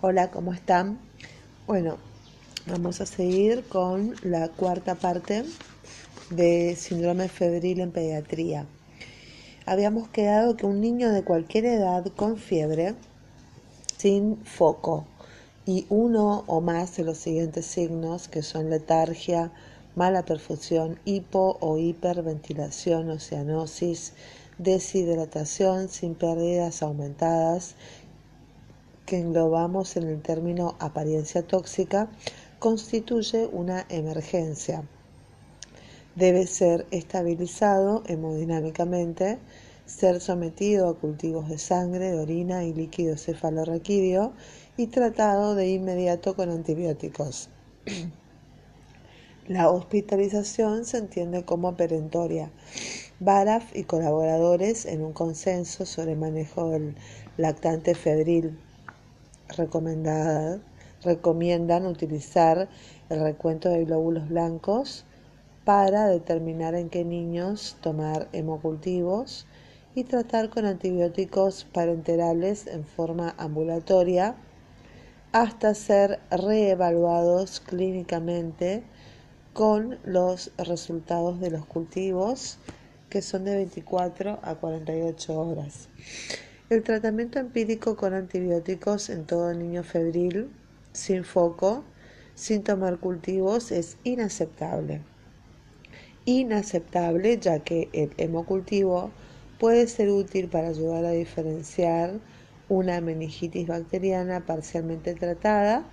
Hola, ¿cómo están? Bueno, vamos a seguir con la cuarta parte de síndrome febril en pediatría. Habíamos quedado que un niño de cualquier edad con fiebre, sin foco y uno o más de los siguientes signos, que son letargia, mala perfusión, hipo o hiperventilación o cianosis, deshidratación sin pérdidas aumentadas que englobamos en el término apariencia tóxica, constituye una emergencia. Debe ser estabilizado hemodinámicamente, ser sometido a cultivos de sangre, de orina y líquido cefalorraquídeo y tratado de inmediato con antibióticos. La hospitalización se entiende como perentoria. Baraf y colaboradores en un consenso sobre manejo del lactante febril recomiendan utilizar el recuento de glóbulos blancos para determinar en qué niños tomar hemocultivos y tratar con antibióticos parenterales en forma ambulatoria hasta ser reevaluados clínicamente con los resultados de los cultivos que son de 24 a 48 horas. El tratamiento empírico con antibióticos en todo niño febril, sin foco, sin tomar cultivos, es inaceptable. Inaceptable ya que el hemocultivo puede ser útil para ayudar a diferenciar una meningitis bacteriana parcialmente tratada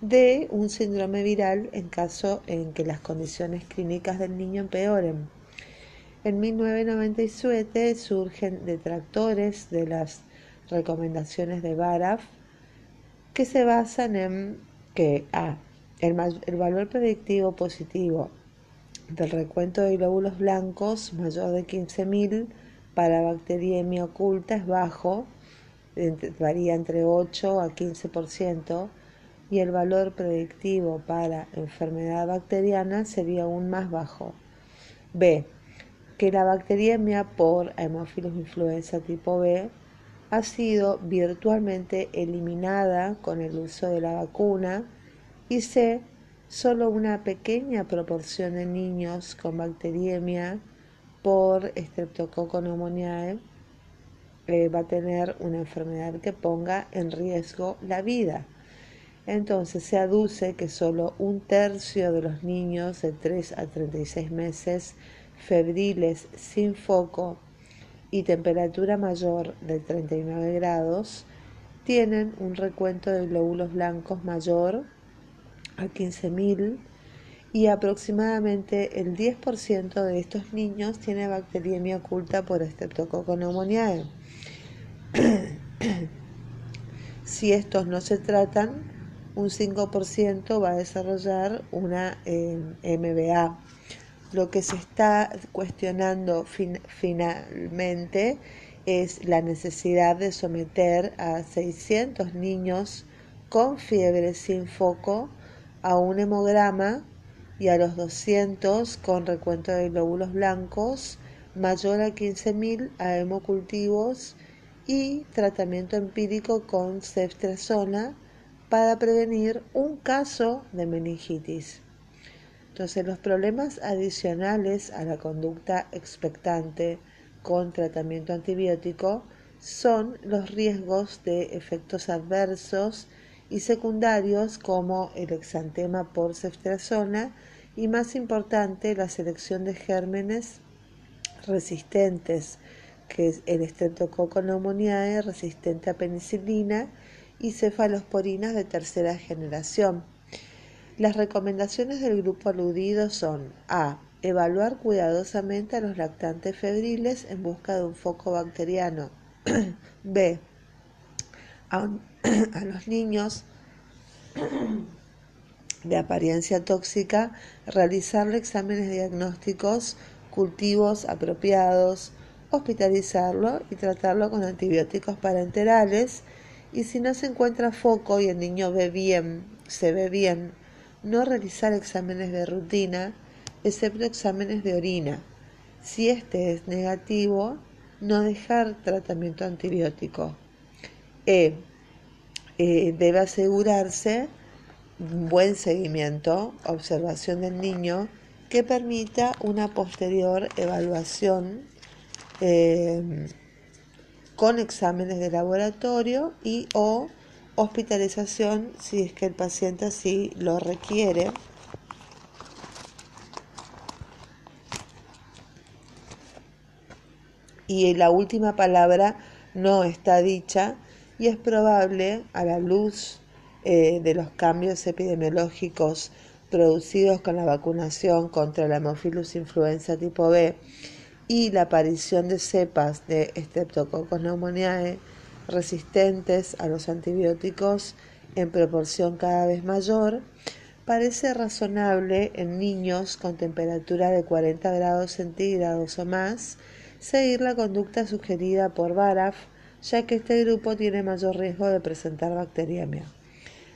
de un síndrome viral en caso en que las condiciones clínicas del niño empeoren. En 1997 surgen detractores de las recomendaciones de Baraf que se basan en que A. El, el valor predictivo positivo del recuento de glóbulos blancos mayor de 15.000 para bacteriemia oculta es bajo, varía entre 8 a 15%, y el valor predictivo para enfermedad bacteriana sería aún más bajo. B que la bacteriemia por Haemophilus influenza tipo B ha sido virtualmente eliminada con el uso de la vacuna y C, solo una pequeña proporción de niños con bacteriemia por Streptococcus pneumoniae eh, va a tener una enfermedad que ponga en riesgo la vida. Entonces se aduce que solo un tercio de los niños de 3 a 36 meses febriles sin foco y temperatura mayor de 39 grados tienen un recuento de glóbulos blancos mayor a 15.000 y aproximadamente el 10% de estos niños tiene bacteriemia oculta por Streptococcus pneumoniae. si estos no se tratan, un 5% va a desarrollar una eh, MBA lo que se está cuestionando finalmente es la necesidad de someter a 600 niños con fiebre sin foco a un hemograma y a los 200 con recuento de glóbulos blancos mayor a 15.000 a hemocultivos y tratamiento empírico con ceftriaxona para prevenir un caso de meningitis. Entonces, los problemas adicionales a la conducta expectante con tratamiento antibiótico son los riesgos de efectos adversos y secundarios como el exantema por ceftriaxona y más importante la selección de gérmenes resistentes que es el Streptococcus pneumoniae resistente a penicilina y cefalosporinas de tercera generación las recomendaciones del grupo aludido son A. Evaluar cuidadosamente a los lactantes febriles en busca de un foco bacteriano. B. A, los niños de apariencia tóxica, realizarle exámenes diagnósticos, cultivos apropiados, hospitalizarlo y tratarlo con antibióticos parenterales. Y si no se encuentra foco y el niño ve bien, se ve bien, no realizar exámenes de rutina, excepto exámenes de orina. Si este es negativo, no dejar tratamiento antibiótico. E. eh, debe asegurarse un buen seguimiento, observación del niño que permita una posterior evaluación eh, con exámenes de laboratorio y o hospitalización si es que el paciente así lo requiere. Y la última palabra no está dicha y es probable a la luz eh, de los cambios epidemiológicos producidos con la vacunación contra la Hemophilus influenza tipo B y la aparición de cepas de Streptococcus pneumoniae resistentes a los antibióticos en proporción cada vez mayor, parece razonable en niños con temperatura de 40 grados centígrados o más seguir la conducta sugerida por Baraf, ya que este grupo tiene mayor riesgo de presentar bacteriemia.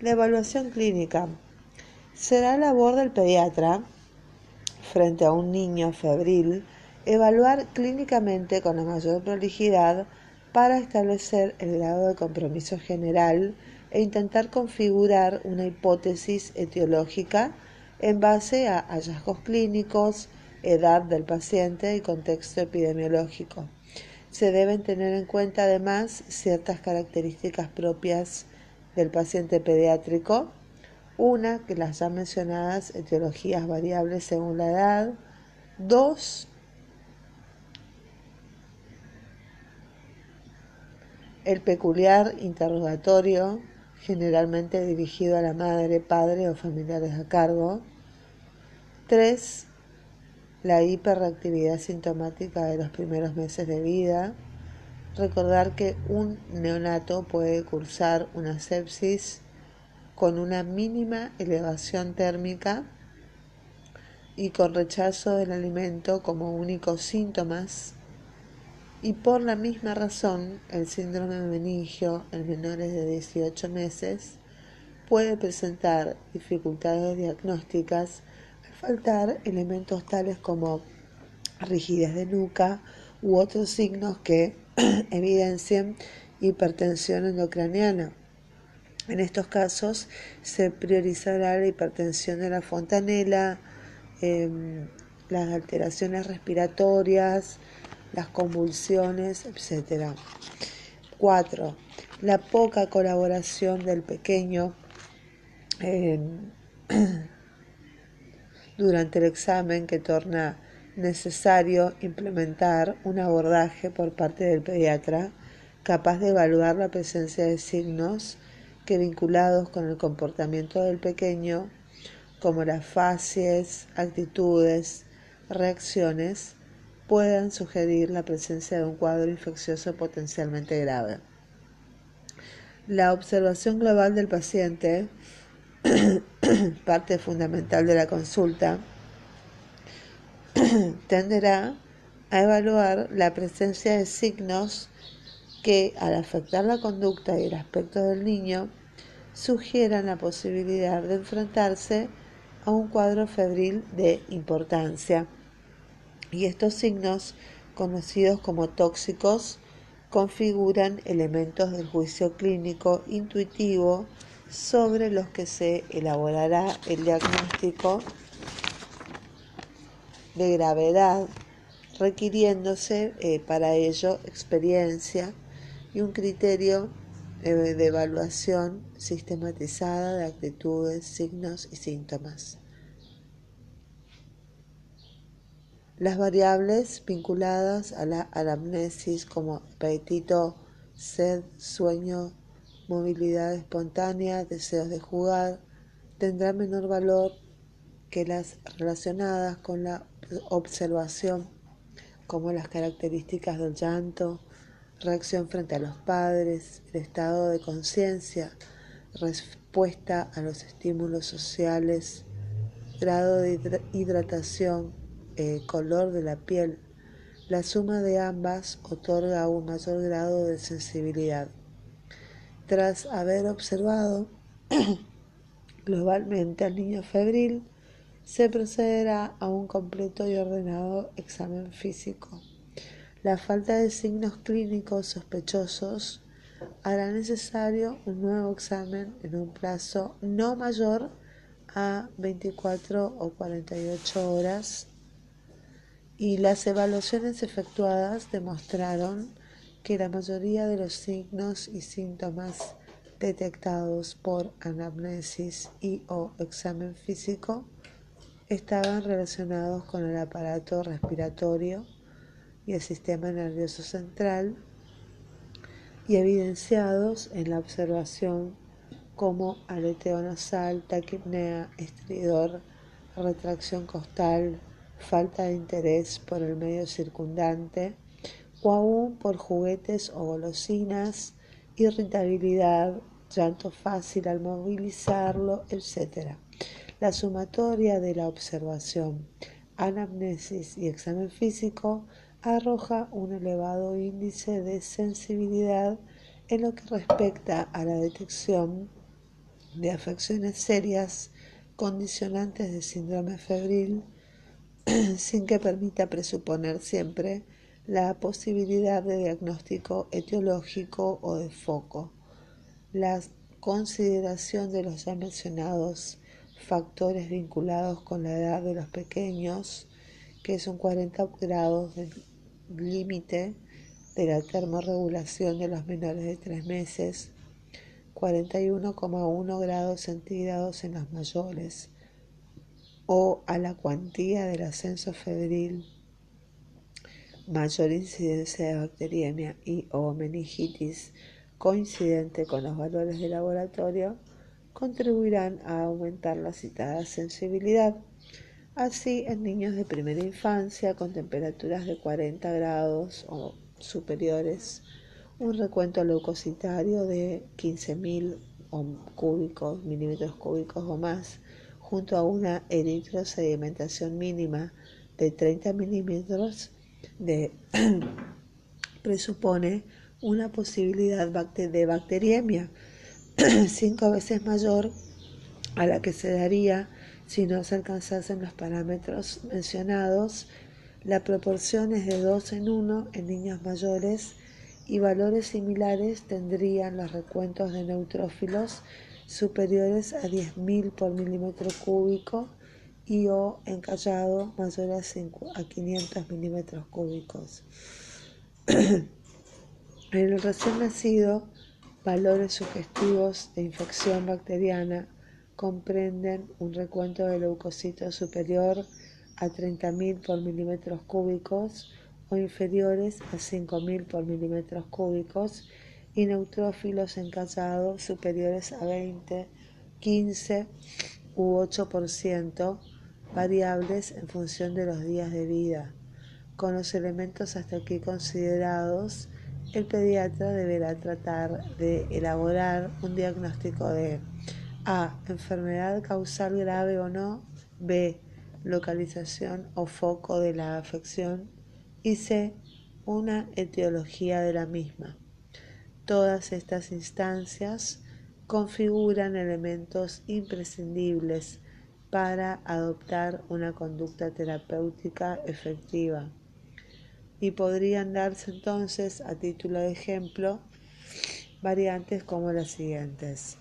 La evaluación clínica será labor del pediatra frente a un niño febril evaluar clínicamente con la mayor prolijidad para establecer el grado de compromiso general e intentar configurar una hipótesis etiológica en base a hallazgos clínicos, edad del paciente y contexto epidemiológico. Se deben tener en cuenta además ciertas características propias del paciente pediátrico, una que las ya mencionadas etiologías variables según la edad, dos el peculiar interrogatorio generalmente dirigido a la madre, padre o familiares a cargo, tres la hiperreactividad sintomática de los primeros meses de vida, Recordar que un neonato puede cursar una sepsis con una mínima elevación térmica y con rechazo del alimento como únicos síntomas y por la misma razón el síndrome meningio en menores de 18 meses puede presentar dificultades diagnósticas al faltar elementos tales como rigidez de nuca u otros signos que evidencian hipertensión endocraniana. En estos casos se priorizará la hipertensión de la fontanela, em, las alteraciones respiratorias, las convulsiones, etc. 4. La poca colaboración del pequeño em, durante el examen que torna necesario implementar un abordaje por parte del pediatra capaz de evaluar la presencia de signos que vinculados con el comportamiento del pequeño, como las facies, actitudes, reacciones, puedan sugerir la presencia de un cuadro infeccioso potencialmente grave. La observación global del paciente, parte fundamental de la consulta, tenderá a evaluar la presencia de signos que, al afectar la conducta y el aspecto del niño, sugieran la posibilidad de enfrentarse a un cuadro febril de importancia. Y estos signos, conocidos como tóxicos, configuran elementos del juicio clínico intuitivo sobre los que se elaborará el diagnóstico de gravedad, requiriéndose eh, para ello experiencia y un criterio eh, de evaluación sistematizada de actitudes, signos y síntomas. Las variables vinculadas a la anamnesis como apetito, sed, sueño, movilidad espontánea, deseos de jugar, tendrán menor valor que las relacionadas con la observación, como las características del llanto, reacción frente a los padres, el estado de conciencia, respuesta a los estímulos sociales, grado de hidratación, eh, color de la piel. La suma de ambas otorga un mayor grado de sensibilidad. Tras haber observado globalmente al niño febril, se procederá a un completo y ordenado examen físico. La falta de signos clínicos sospechosos hará necesario un nuevo examen en un plazo no mayor a 24 o 48 horas y las evaluaciones efectuadas demostraron que la mayoría de los signos y síntomas detectados por anamnesis y o examen físico estaban relacionados con el aparato respiratorio y el sistema nervioso central y evidenciados en la observación como aleteo nasal, taquipnea, estridor, retracción costal, falta de interés por el medio circundante o aún por juguetes o golosinas, irritabilidad, llanto fácil al movilizarlo, etc. La sumatoria de la observación, anamnesis y examen físico arroja un elevado índice de sensibilidad en lo que respecta a la detección de afecciones serias condicionantes de síndrome febril sin que permita presuponer siempre la posibilidad de diagnóstico etiológico o de foco. La consideración de los ya mencionados factores vinculados con la edad de los pequeños, que son 40 grados del límite de la termorregulación de los menores de 3 meses, 41,1 grados centígrados en los mayores, o a la cuantía del ascenso febril, mayor incidencia de bacteriemia y o meningitis coincidente con los valores de laboratorio, contribuirán a aumentar la citada sensibilidad. Así, en niños de primera infancia con temperaturas de 40 grados o superiores, un recuento leucocitario de 15.000 cúbicos, milímetros cúbicos o más, junto a una eritrosedimentación mínima de 30 milímetros presupone una posibilidad de bacteriemia cinco veces mayor a la que se daría si no se alcanzasen los parámetros mencionados. La proporción es de 2 en 1 en niños mayores y valores similares tendrían los recuentos de neutrófilos superiores a 10.000 por milímetro cúbico y o encallado mayor a 500 milímetros cúbicos. en el recién nacido, valores sugestivos de infección bacteriana comprenden un recuento de leucocitos superior a 30.000 por milímetros cúbicos o inferiores a 5.000 por milímetros cúbicos y neutrófilos encallados superiores a 20, 15 u 8%, variables en función de los días de vida. Con los elementos hasta aquí considerados, el pediatra deberá tratar de elaborar un diagnóstico de A. Enfermedad causal grave o no. B. Localización o foco de la afección. Y C. Una etiología de la misma. Todas estas instancias configuran elementos imprescindibles para adoptar una conducta terapéutica efectiva y podrían darse entonces, a título de ejemplo, variantes como las siguientes.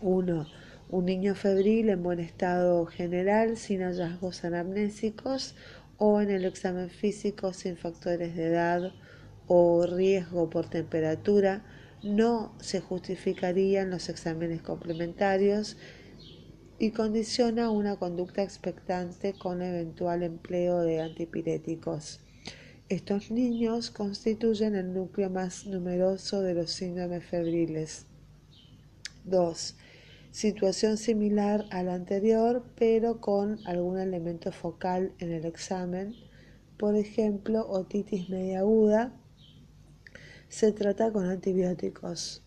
1. Un niño febril en buen estado general, sin hallazgos anamnésicos o en el examen físico sin factores de edad o riesgo por temperatura, no se justificarían los exámenes complementarios y condiciona una conducta expectante con eventual empleo de antipiréticos. Estos niños constituyen el núcleo más numeroso de los síndromes febriles. 2. Situación similar a la anterior, pero con algún elemento focal en el examen. Por ejemplo, otitis media aguda. Se trata con antibióticos.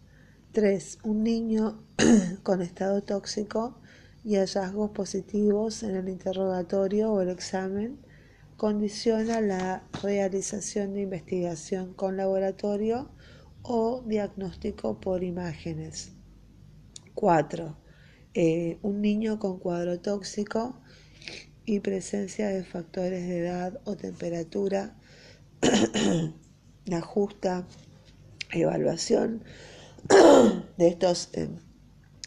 3. Un niño con estado tóxico y hallazgos positivos en el interrogatorio o el examen condiciona la realización de investigación con laboratorio o diagnóstico por imágenes. 4. Eh, un niño con cuadro tóxico y presencia de factores de edad o temperatura ajusta evaluación de estos, eh,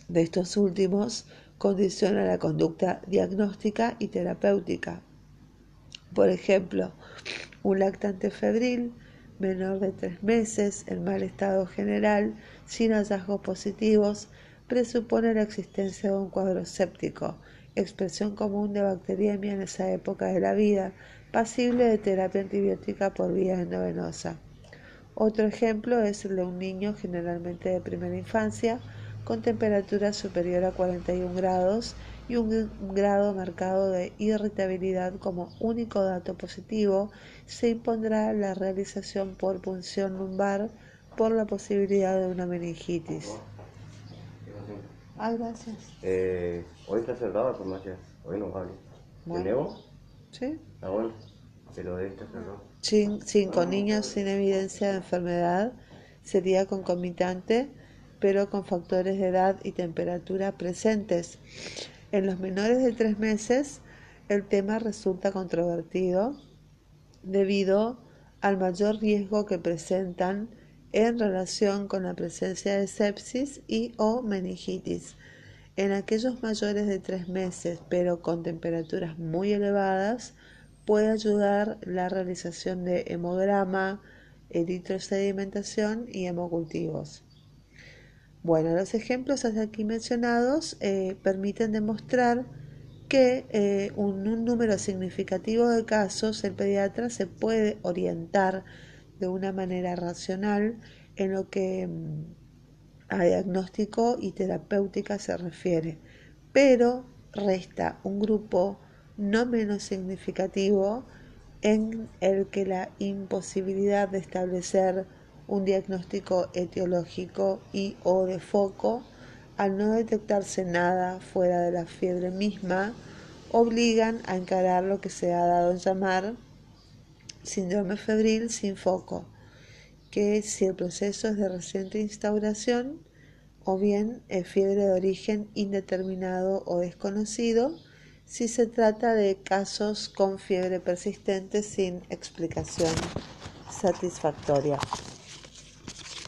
de estos últimos condiciona la conducta diagnóstica y terapéutica. Por ejemplo, un lactante febril menor de tres meses en mal estado general, sin hallazgos positivos, presupone la existencia de un cuadro séptico, expresión común de bacteriemia en esa época de la vida, pasible de terapia antibiótica por vía endovenosa. Otro ejemplo es el de un niño generalmente de primera infancia con temperatura superior a 41 grados y un grado marcado de irritabilidad como único dato positivo, se impondrá la realización por punción lumbar por la posibilidad de una meningitis. Ah, gracias. Eh, hoy está cerrado por más hoy no vale. Bueno. Sí. Ah, bueno. Cinco niños sin evidencia de enfermedad sería concomitante, pero con factores de edad y temperatura presentes. En los menores de tres meses, el tema resulta controvertido debido al mayor riesgo que presentan en relación con la presencia de sepsis y o meningitis. En aquellos mayores de tres meses, pero con temperaturas muy elevadas, puede ayudar la realización de hemograma, eritrosedimentación y hemocultivos. Bueno, los ejemplos hasta aquí mencionados eh, permiten demostrar que eh, un, número significativo de casos el pediatra se puede orientar de una manera racional en lo que mm, a diagnóstico y terapéutica se refiere, pero resta un grupo no menos significativo en el que la imposibilidad de establecer un diagnóstico etiológico y o de foco, al no detectarse nada fuera de la fiebre misma, obligan a encarar lo que se ha dado en llamar síndrome febril sin foco, que si el proceso es de reciente instauración o bien es fiebre de origen indeterminado o desconocido, si se trata de casos con fiebre persistente sin explicación satisfactoria.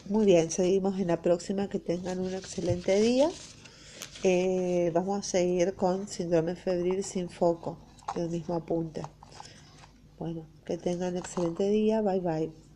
Muy bien, seguimos en la próxima. Que tengan un excelente día. Eh, vamos a seguir con síndrome febril sin foco, el mismo apunte. Bueno, que tengan un excelente día. Bye bye.